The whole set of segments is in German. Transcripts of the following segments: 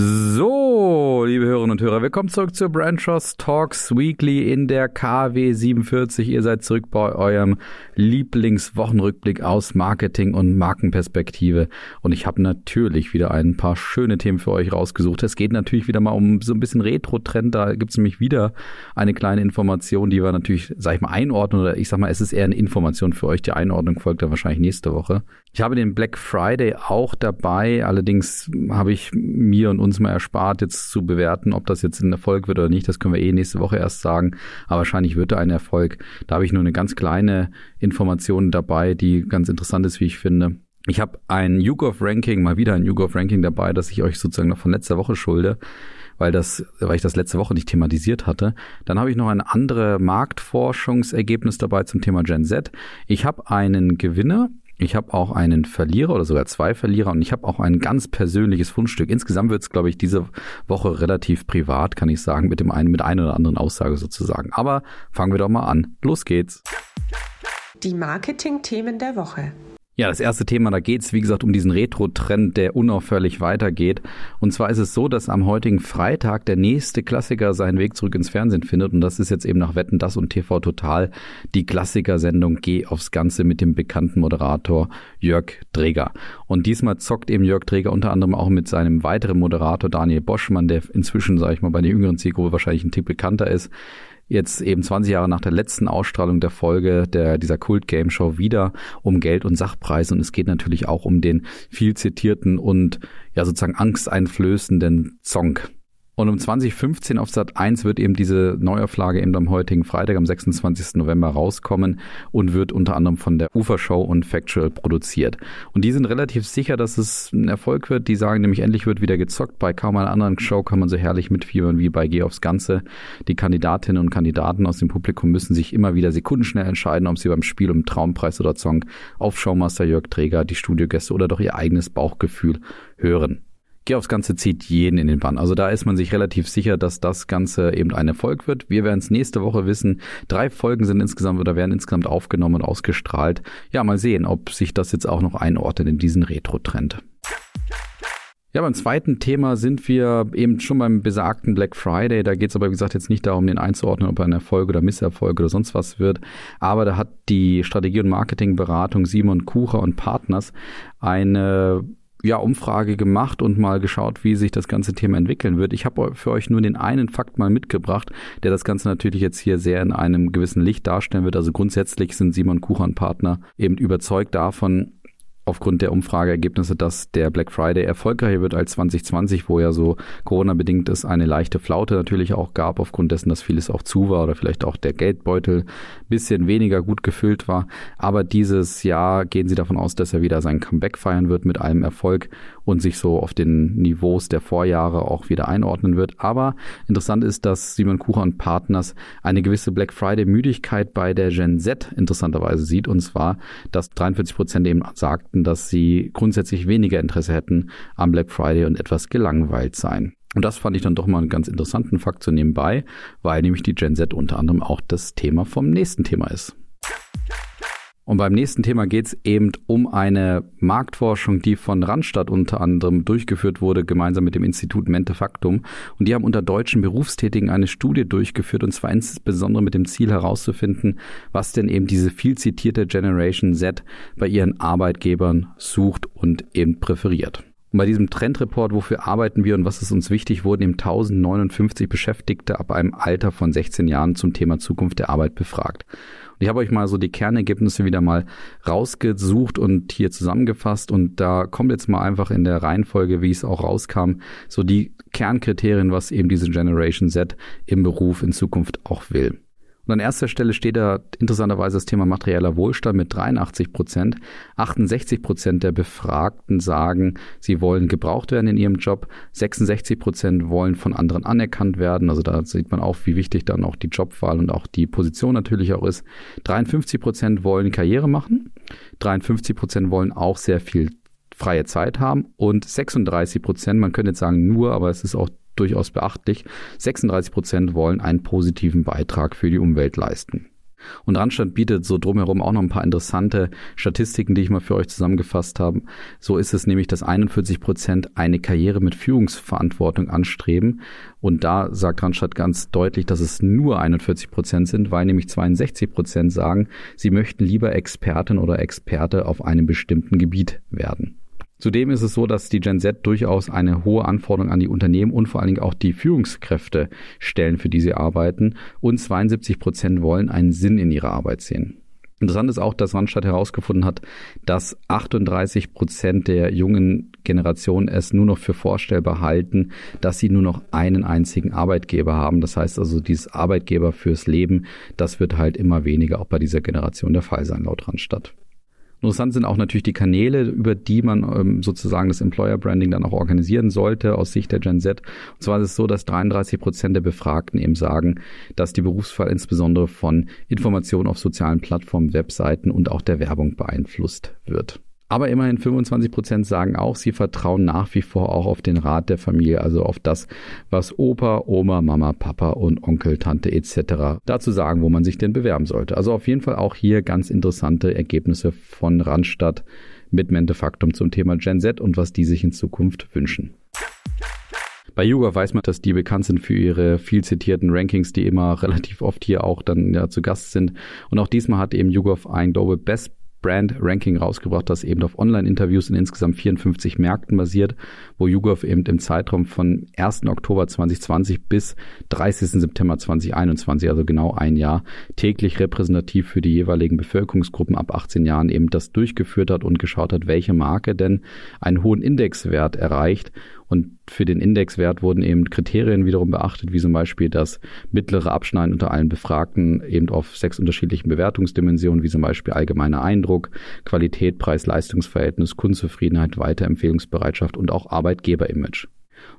So, liebe Hörerinnen und Hörer, willkommen zurück zur Brand Trust Talks Weekly in der KW 47. Ihr seid zurück bei eurem Lieblingswochenrückblick aus Marketing und Markenperspektive. Und ich habe natürlich wieder ein paar schöne Themen für euch rausgesucht. Es geht natürlich wieder mal um so ein bisschen Retro-Trend. Da gibt es nämlich wieder eine kleine Information, die wir natürlich, sag ich mal, einordnen. Oder ich sag mal, es ist eher eine Information für euch. Die Einordnung folgt dann wahrscheinlich nächste Woche. Ich habe den Black Friday auch dabei. Allerdings habe ich mir und uns mal erspart, jetzt zu bewerten, ob das jetzt ein Erfolg wird oder nicht. Das können wir eh nächste Woche erst sagen. Aber wahrscheinlich wird er ein Erfolg. Da habe ich nur eine ganz kleine Information dabei, die ganz interessant ist, wie ich finde. Ich habe ein YouGov Ranking, mal wieder ein YouGov Ranking dabei, das ich euch sozusagen noch von letzter Woche schulde weil das, weil ich das letzte Woche nicht thematisiert hatte. Dann habe ich noch ein anderes Marktforschungsergebnis dabei zum Thema Gen Z. Ich habe einen Gewinner ich habe auch einen Verlierer oder sogar zwei Verlierer und ich habe auch ein ganz persönliches Fundstück. Insgesamt wird es, glaube ich, diese Woche relativ privat, kann ich sagen, mit dem einen, mit einer oder anderen Aussage sozusagen. Aber fangen wir doch mal an. Los geht's. Die Marketing-Themen der Woche. Ja, das erste Thema, da geht's wie gesagt, um diesen Retro-Trend, der unaufhörlich weitergeht. Und zwar ist es so, dass am heutigen Freitag der nächste Klassiker seinen Weg zurück ins Fernsehen findet. Und das ist jetzt eben nach Wetten, das und TV Total die Klassikersendung Geh aufs Ganze mit dem bekannten Moderator Jörg Dreger. Und diesmal zockt eben Jörg Dreger unter anderem auch mit seinem weiteren Moderator Daniel Boschmann, der inzwischen, sage ich mal, bei den jüngeren Zielgruppe wahrscheinlich ein Tick bekannter ist jetzt eben 20 Jahre nach der letzten Ausstrahlung der Folge der, dieser Kult-Game-Show wieder um Geld und Sachpreise. Und es geht natürlich auch um den viel zitierten und ja sozusagen angsteinflößenden Song und um 2015 auf Sat 1 wird eben diese Neuauflage eben am heutigen Freitag, am 26. November rauskommen und wird unter anderem von der Ufershow und Factual produziert. Und die sind relativ sicher, dass es ein Erfolg wird. Die sagen nämlich, endlich wird wieder gezockt. Bei kaum einer anderen Show kann man so herrlich mitfiebern wie bei Geh aufs Ganze. Die Kandidatinnen und Kandidaten aus dem Publikum müssen sich immer wieder sekundenschnell entscheiden, ob sie beim Spiel um Traumpreis oder Song auf Showmaster Jörg Träger, die Studiogäste oder doch ihr eigenes Bauchgefühl hören. Geh aufs Ganze zieht jeden in den Bann. Also da ist man sich relativ sicher, dass das Ganze eben ein Erfolg wird. Wir werden es nächste Woche wissen. Drei Folgen sind insgesamt oder werden insgesamt aufgenommen und ausgestrahlt. Ja, mal sehen, ob sich das jetzt auch noch einordnet in diesen Retro-Trend. Ja, beim zweiten Thema sind wir eben schon beim besagten Black Friday. Da geht es aber, wie gesagt, jetzt nicht darum, den einzuordnen, ob er ein Erfolg oder Misserfolg oder sonst was wird. Aber da hat die Strategie- und Marketingberatung Simon Kucher und Partners eine ja, Umfrage gemacht und mal geschaut, wie sich das ganze Thema entwickeln wird. Ich habe für euch nur den einen Fakt mal mitgebracht, der das Ganze natürlich jetzt hier sehr in einem gewissen Licht darstellen wird. Also grundsätzlich sind Simon Kuchan Partner eben überzeugt davon, aufgrund der Umfrageergebnisse, dass der Black Friday erfolgreicher wird als 2020, wo ja so Corona-bedingt es eine leichte Flaute natürlich auch gab, aufgrund dessen, dass vieles auch zu war oder vielleicht auch der Geldbeutel bisschen weniger gut gefüllt war. Aber dieses Jahr gehen sie davon aus, dass er wieder sein Comeback feiern wird mit allem Erfolg und sich so auf den Niveaus der Vorjahre auch wieder einordnen wird. Aber interessant ist, dass Simon Kucher und Partners eine gewisse Black Friday-Müdigkeit bei der Gen Z interessanterweise sieht. Und zwar, dass 43 Prozent eben sagten, dass sie grundsätzlich weniger Interesse hätten am Black Friday und etwas gelangweilt seien. Und das fand ich dann doch mal einen ganz interessanten Fakt zu nebenbei, weil nämlich die Gen Z unter anderem auch das Thema vom nächsten Thema ist. Und beim nächsten Thema geht es eben um eine Marktforschung, die von Randstadt unter anderem durchgeführt wurde, gemeinsam mit dem Institut Mente Factum. Und die haben unter deutschen Berufstätigen eine Studie durchgeführt, und zwar insbesondere mit dem Ziel herauszufinden, was denn eben diese viel zitierte Generation Z bei ihren Arbeitgebern sucht und eben präferiert. Und bei diesem Trendreport, wofür arbeiten wir und was ist uns wichtig, wurden eben 1059 Beschäftigte ab einem Alter von 16 Jahren zum Thema Zukunft der Arbeit befragt. Und ich habe euch mal so die Kernergebnisse wieder mal rausgesucht und hier zusammengefasst und da kommt jetzt mal einfach in der Reihenfolge, wie es auch rauskam, so die Kernkriterien, was eben diese Generation Z im Beruf in Zukunft auch will. Und an erster Stelle steht da interessanterweise das Thema materieller Wohlstand mit 83 Prozent. 68 Prozent der Befragten sagen, sie wollen gebraucht werden in ihrem Job. 66 Prozent wollen von anderen anerkannt werden. Also da sieht man auch, wie wichtig dann auch die Jobwahl und auch die Position natürlich auch ist. 53 Prozent wollen Karriere machen. 53 Prozent wollen auch sehr viel freie Zeit haben und 36 Prozent, man könnte jetzt sagen nur, aber es ist auch durchaus beachtlich. 36 Prozent wollen einen positiven Beitrag für die Umwelt leisten. Und Randstadt bietet so drumherum auch noch ein paar interessante Statistiken, die ich mal für euch zusammengefasst habe. So ist es nämlich, dass 41 Prozent eine Karriere mit Führungsverantwortung anstreben. Und da sagt Randstadt ganz deutlich, dass es nur 41 Prozent sind, weil nämlich 62 Prozent sagen, sie möchten lieber Expertin oder Experte auf einem bestimmten Gebiet werden. Zudem ist es so, dass die Gen Z durchaus eine hohe Anforderung an die Unternehmen und vor allen Dingen auch die Führungskräfte stellen, für die sie arbeiten. Und 72 Prozent wollen einen Sinn in ihrer Arbeit sehen. Interessant ist auch, dass Randstadt herausgefunden hat, dass 38 Prozent der jungen Generation es nur noch für vorstellbar halten, dass sie nur noch einen einzigen Arbeitgeber haben. Das heißt also, dieses Arbeitgeber fürs Leben, das wird halt immer weniger auch bei dieser Generation der Fall sein, laut Randstadt. Interessant sind auch natürlich die Kanäle, über die man ähm, sozusagen das Employer Branding dann auch organisieren sollte aus Sicht der Gen Z. Und zwar ist es so, dass 33 Prozent der Befragten eben sagen, dass die Berufswahl insbesondere von Informationen auf sozialen Plattformen, Webseiten und auch der Werbung beeinflusst wird. Aber immerhin 25 Prozent sagen auch, sie vertrauen nach wie vor auch auf den Rat der Familie, also auf das, was Opa, Oma, Mama, Papa und Onkel, Tante etc. dazu sagen, wo man sich denn bewerben sollte. Also auf jeden Fall auch hier ganz interessante Ergebnisse von Randstadt mit Mentefaktum zum Thema Gen Z und was die sich in Zukunft wünschen. Bei Yuga weiß man, dass die bekannt sind für ihre viel zitierten Rankings, die immer relativ oft hier auch dann ja zu Gast sind. Und auch diesmal hat eben YouGov ein Global Best Brand Ranking rausgebracht, das eben auf Online-Interviews in insgesamt 54 Märkten basiert, wo YouGov eben im Zeitraum von 1. Oktober 2020 bis 30. September 2021, also genau ein Jahr, täglich repräsentativ für die jeweiligen Bevölkerungsgruppen ab 18 Jahren eben das durchgeführt hat und geschaut hat, welche Marke denn einen hohen Indexwert erreicht und für den Indexwert wurden eben Kriterien wiederum beachtet, wie zum Beispiel das mittlere Abschneiden unter allen Befragten eben auf sechs unterschiedlichen Bewertungsdimensionen, wie zum Beispiel allgemeiner Eindruck, Qualität, Preis-Leistungsverhältnis, Kundenzufriedenheit, Weiterempfehlungsbereitschaft und auch Arbeitgeberimage.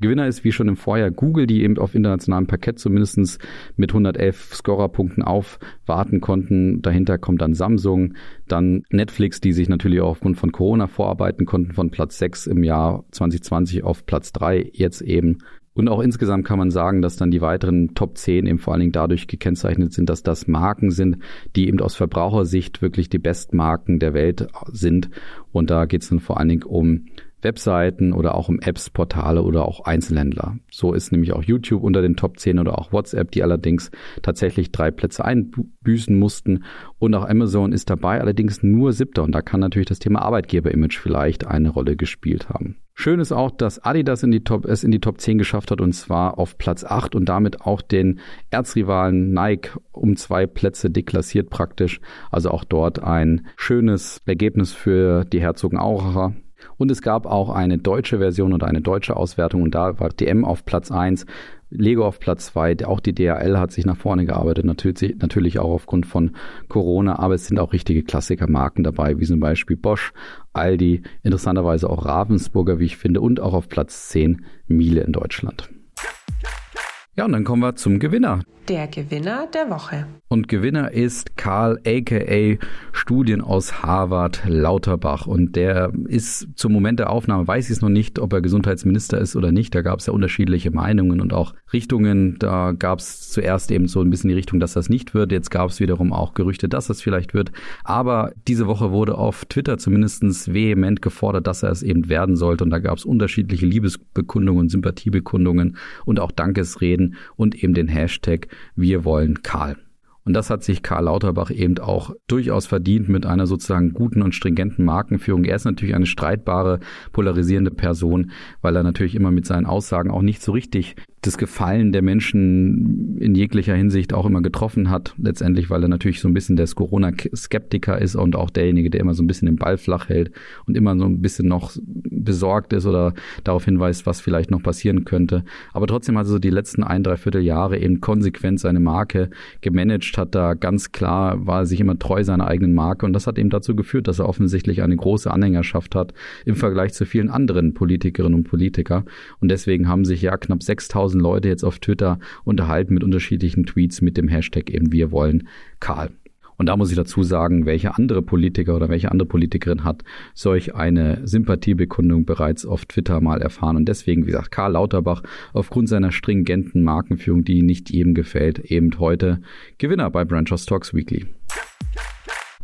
Gewinner ist wie schon im Vorjahr Google, die eben auf internationalem Parkett zumindest mit 111 Scorerpunkten aufwarten konnten. Dahinter kommt dann Samsung, dann Netflix, die sich natürlich auch aufgrund von Corona vorarbeiten konnten, von Platz 6 im Jahr 2020 auf Platz 3 jetzt eben. Und auch insgesamt kann man sagen, dass dann die weiteren Top 10 eben vor allen Dingen dadurch gekennzeichnet sind, dass das Marken sind, die eben aus Verbrauchersicht wirklich die Bestmarken der Welt sind. Und da geht es dann vor allen Dingen um Webseiten oder auch um Apps, Portale oder auch Einzelhändler. So ist nämlich auch YouTube unter den Top 10 oder auch WhatsApp, die allerdings tatsächlich drei Plätze einbüßen mussten. Und auch Amazon ist dabei, allerdings nur siebter. Und da kann natürlich das Thema Arbeitgeberimage vielleicht eine Rolle gespielt haben. Schön ist auch, dass Adidas in die Top, es in die Top 10 geschafft hat und zwar auf Platz 8 und damit auch den Erzrivalen Nike um zwei Plätze deklassiert praktisch. Also auch dort ein schönes Ergebnis für die Herzogenauracher. Und es gab auch eine deutsche Version oder eine deutsche Auswertung. Und da war DM auf Platz 1, Lego auf Platz 2, auch die DHL hat sich nach vorne gearbeitet, natürlich, natürlich auch aufgrund von Corona, aber es sind auch richtige Klassikermarken dabei, wie zum Beispiel Bosch, Aldi, interessanterweise auch Ravensburger, wie ich finde, und auch auf Platz 10 Miele in Deutschland. Ja, und dann kommen wir zum Gewinner. Der Gewinner der Woche. Und Gewinner ist Karl aka Studien aus Harvard Lauterbach. Und der ist zum Moment der Aufnahme, weiß ich es noch nicht, ob er Gesundheitsminister ist oder nicht. Da gab es ja unterschiedliche Meinungen und auch Richtungen. Da gab es zuerst eben so ein bisschen die Richtung, dass das nicht wird. Jetzt gab es wiederum auch Gerüchte, dass das vielleicht wird. Aber diese Woche wurde auf Twitter zumindest vehement gefordert, dass er es eben werden sollte. Und da gab es unterschiedliche Liebesbekundungen, Sympathiebekundungen und auch Dankesreden und eben den Hashtag Wir wollen Karl. Und das hat sich Karl Lauterbach eben auch durchaus verdient mit einer sozusagen guten und stringenten Markenführung. Er ist natürlich eine streitbare, polarisierende Person, weil er natürlich immer mit seinen Aussagen auch nicht so richtig das Gefallen der Menschen in jeglicher Hinsicht auch immer getroffen hat. Letztendlich, weil er natürlich so ein bisschen der Corona-Skeptiker ist und auch derjenige, der immer so ein bisschen den Ball flach hält und immer so ein bisschen noch besorgt ist oder darauf hinweist, was vielleicht noch passieren könnte. Aber trotzdem hat er so die letzten ein, dreiviertel Jahre eben konsequent seine Marke gemanagt, hat da ganz klar, war sich immer treu seiner eigenen Marke und das hat eben dazu geführt, dass er offensichtlich eine große Anhängerschaft hat im Vergleich zu vielen anderen Politikerinnen und Politiker. Und deswegen haben sich ja knapp 6000 1000 Leute jetzt auf Twitter unterhalten mit unterschiedlichen Tweets mit dem Hashtag eben Wir wollen Karl. Und da muss ich dazu sagen, welche andere Politiker oder welche andere Politikerin hat solch eine Sympathiebekundung bereits auf Twitter mal erfahren. Und deswegen, wie gesagt, Karl Lauterbach aufgrund seiner stringenten Markenführung, die nicht jedem gefällt, eben heute Gewinner bei Branch Talks Weekly.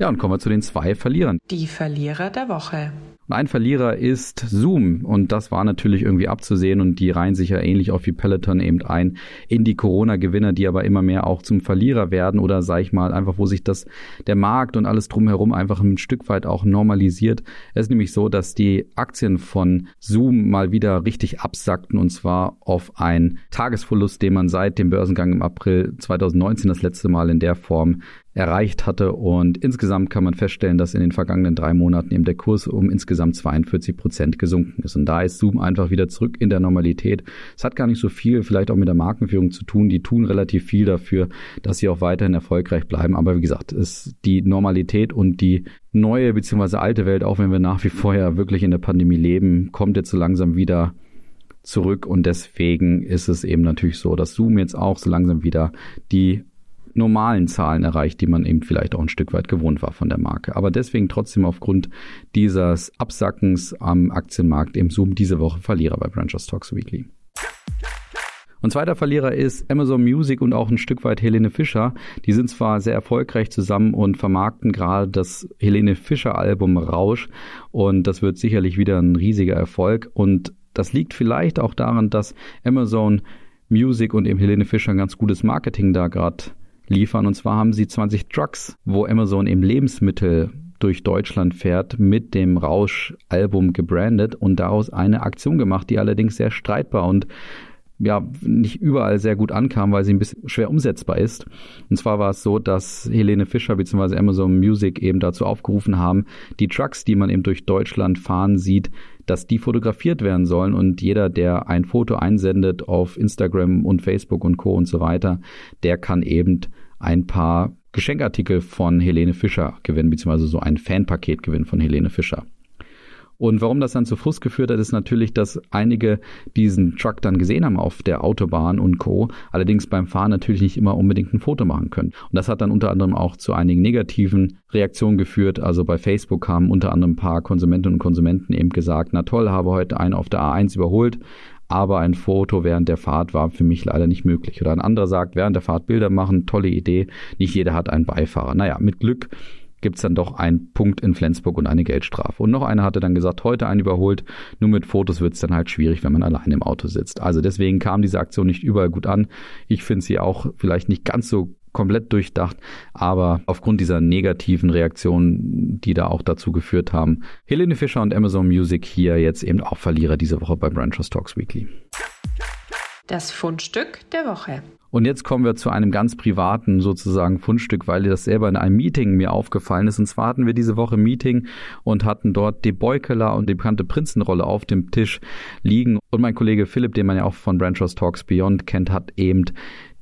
Ja, und kommen wir zu den zwei Verlierern. Die Verlierer der Woche. Ein Verlierer ist Zoom und das war natürlich irgendwie abzusehen und die reihen sich ja ähnlich auch wie Peloton eben ein in die Corona-Gewinner, die aber immer mehr auch zum Verlierer werden oder sag ich mal einfach, wo sich das der Markt und alles drumherum einfach ein Stück weit auch normalisiert. Es ist nämlich so, dass die Aktien von Zoom mal wieder richtig absackten und zwar auf einen Tagesverlust, den man seit dem Börsengang im April 2019 das letzte Mal in der Form erreicht hatte. Und insgesamt kann man feststellen, dass in den vergangenen drei Monaten eben der Kurs um insgesamt 42 Prozent gesunken ist. Und da ist Zoom einfach wieder zurück in der Normalität. Es hat gar nicht so viel vielleicht auch mit der Markenführung zu tun. Die tun relativ viel dafür, dass sie auch weiterhin erfolgreich bleiben. Aber wie gesagt, ist die Normalität und die neue bzw. alte Welt, auch wenn wir nach wie vor ja wirklich in der Pandemie leben, kommt jetzt so langsam wieder zurück und deswegen ist es eben natürlich so, dass Zoom jetzt auch so langsam wieder die normalen Zahlen erreicht, die man eben vielleicht auch ein Stück weit gewohnt war von der Marke. Aber deswegen trotzdem aufgrund dieses Absackens am Aktienmarkt im Zoom diese Woche Verlierer bei Brancher Stocks Weekly. Und zweiter Verlierer ist Amazon Music und auch ein Stück weit Helene Fischer. Die sind zwar sehr erfolgreich zusammen und vermarkten gerade das Helene Fischer Album Rausch und das wird sicherlich wieder ein riesiger Erfolg und das liegt vielleicht auch daran, dass Amazon Music und eben Helene Fischer ein ganz gutes Marketing da gerade liefern. Und zwar haben sie 20 Trucks, wo Amazon eben Lebensmittel durch Deutschland fährt, mit dem Rausch-Album gebrandet und daraus eine Aktion gemacht, die allerdings sehr streitbar und ja, nicht überall sehr gut ankam, weil sie ein bisschen schwer umsetzbar ist. Und zwar war es so, dass Helene Fischer bzw. Amazon Music eben dazu aufgerufen haben, die Trucks, die man eben durch Deutschland fahren sieht, dass die fotografiert werden sollen und jeder, der ein Foto einsendet auf Instagram und Facebook und Co. und so weiter, der kann eben ein paar Geschenkartikel von Helene Fischer gewinnen, beziehungsweise so ein Fanpaket gewinnen von Helene Fischer. Und warum das dann zu Frust geführt hat, ist natürlich, dass einige diesen Truck dann gesehen haben auf der Autobahn und Co. Allerdings beim Fahren natürlich nicht immer unbedingt ein Foto machen können. Und das hat dann unter anderem auch zu einigen negativen Reaktionen geführt. Also bei Facebook haben unter anderem ein paar Konsumentinnen und Konsumenten eben gesagt, na toll, habe heute einen auf der A1 überholt, aber ein Foto während der Fahrt war für mich leider nicht möglich. Oder ein anderer sagt, während der Fahrt Bilder machen, tolle Idee, nicht jeder hat einen Beifahrer. Naja, mit Glück gibt es dann doch einen Punkt in Flensburg und eine Geldstrafe. Und noch einer hatte dann gesagt, heute einen überholt, nur mit Fotos wird es dann halt schwierig, wenn man allein im Auto sitzt. Also deswegen kam diese Aktion nicht überall gut an. Ich finde sie auch vielleicht nicht ganz so komplett durchdacht, aber aufgrund dieser negativen Reaktionen, die da auch dazu geführt haben, Helene Fischer und Amazon Music hier jetzt eben auch Verlierer diese Woche bei Branchers Talks Weekly. Das Fundstück der Woche. Und jetzt kommen wir zu einem ganz privaten sozusagen Fundstück, weil das selber in einem Meeting mir aufgefallen ist. Und zwar hatten wir diese Woche Meeting und hatten dort die Beukeler und die bekannte Prinzenrolle auf dem Tisch liegen. Und mein Kollege Philipp, den man ja auch von Branchers Talks Beyond kennt, hat eben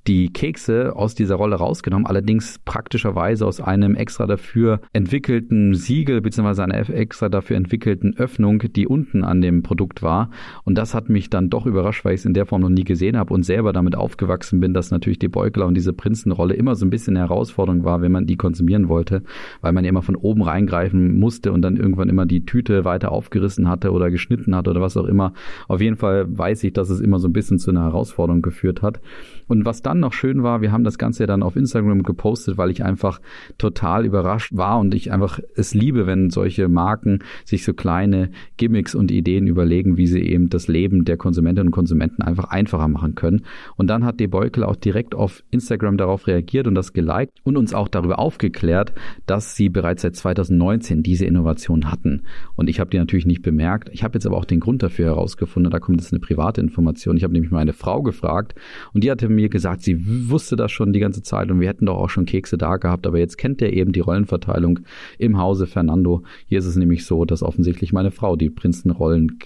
die Kekse aus dieser Rolle rausgenommen, allerdings praktischerweise aus einem extra dafür entwickelten Siegel bzw. einer extra dafür entwickelten Öffnung, die unten an dem Produkt war. Und das hat mich dann doch überrascht, weil ich es in der Form noch nie gesehen habe und selber damit aufgewachsen bin, dass natürlich die Beugler und diese Prinzenrolle immer so ein bisschen eine Herausforderung war, wenn man die konsumieren wollte, weil man immer von oben reingreifen musste und dann irgendwann immer die Tüte weiter aufgerissen hatte oder geschnitten hat oder was auch immer. Auf jeden Fall weiß ich, dass es immer so ein bisschen zu einer Herausforderung geführt hat. Und was dann noch schön war, wir haben das Ganze ja dann auf Instagram gepostet, weil ich einfach total überrascht war und ich einfach es liebe, wenn solche Marken sich so kleine Gimmicks und Ideen überlegen, wie sie eben das Leben der Konsumentinnen und Konsumenten einfach einfacher machen können. Und dann hat De Beukel auch direkt auf Instagram darauf reagiert und das geliked und uns auch darüber aufgeklärt, dass sie bereits seit 2019 diese Innovation hatten. Und ich habe die natürlich nicht bemerkt. Ich habe jetzt aber auch den Grund dafür herausgefunden. Da kommt jetzt eine private Information. Ich habe nämlich meine Frau gefragt und die hatte mir gesagt, sie wusste das schon die ganze Zeit und wir hätten doch auch schon Kekse da gehabt, aber jetzt kennt er eben die Rollenverteilung im Hause Fernando. Hier ist es nämlich so, dass offensichtlich meine Frau die Prinzenrollen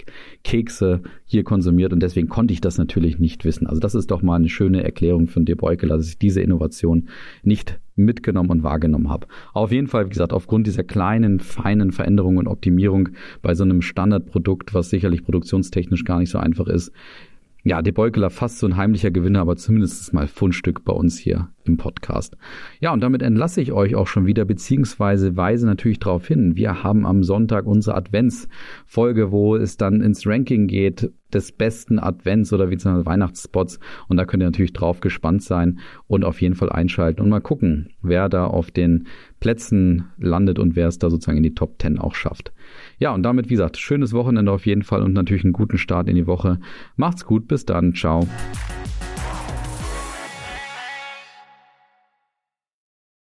Kekse hier konsumiert und deswegen konnte ich das natürlich nicht wissen. Also das ist doch mal eine schöne Erklärung von dir Beukel, dass ich diese Innovation nicht mitgenommen und wahrgenommen habe. Auf jeden Fall, wie gesagt, aufgrund dieser kleinen, feinen Veränderungen und Optimierung bei so einem Standardprodukt, was sicherlich produktionstechnisch gar nicht so einfach ist, ja, De Beukeler fast so ein heimlicher Gewinner, aber zumindest mal Fundstück bei uns hier im Podcast. Ja, und damit entlasse ich euch auch schon wieder, beziehungsweise weise natürlich darauf hin, wir haben am Sonntag unsere Adventsfolge, wo es dann ins Ranking geht des besten Advents- oder wie zum Weihnachtsspots. Und da könnt ihr natürlich drauf gespannt sein und auf jeden Fall einschalten und mal gucken, wer da auf den Plätzen landet und wer es da sozusagen in die Top 10 auch schafft. Ja, und damit, wie gesagt, schönes Wochenende auf jeden Fall und natürlich einen guten Start in die Woche. Macht's gut, bis dann, ciao.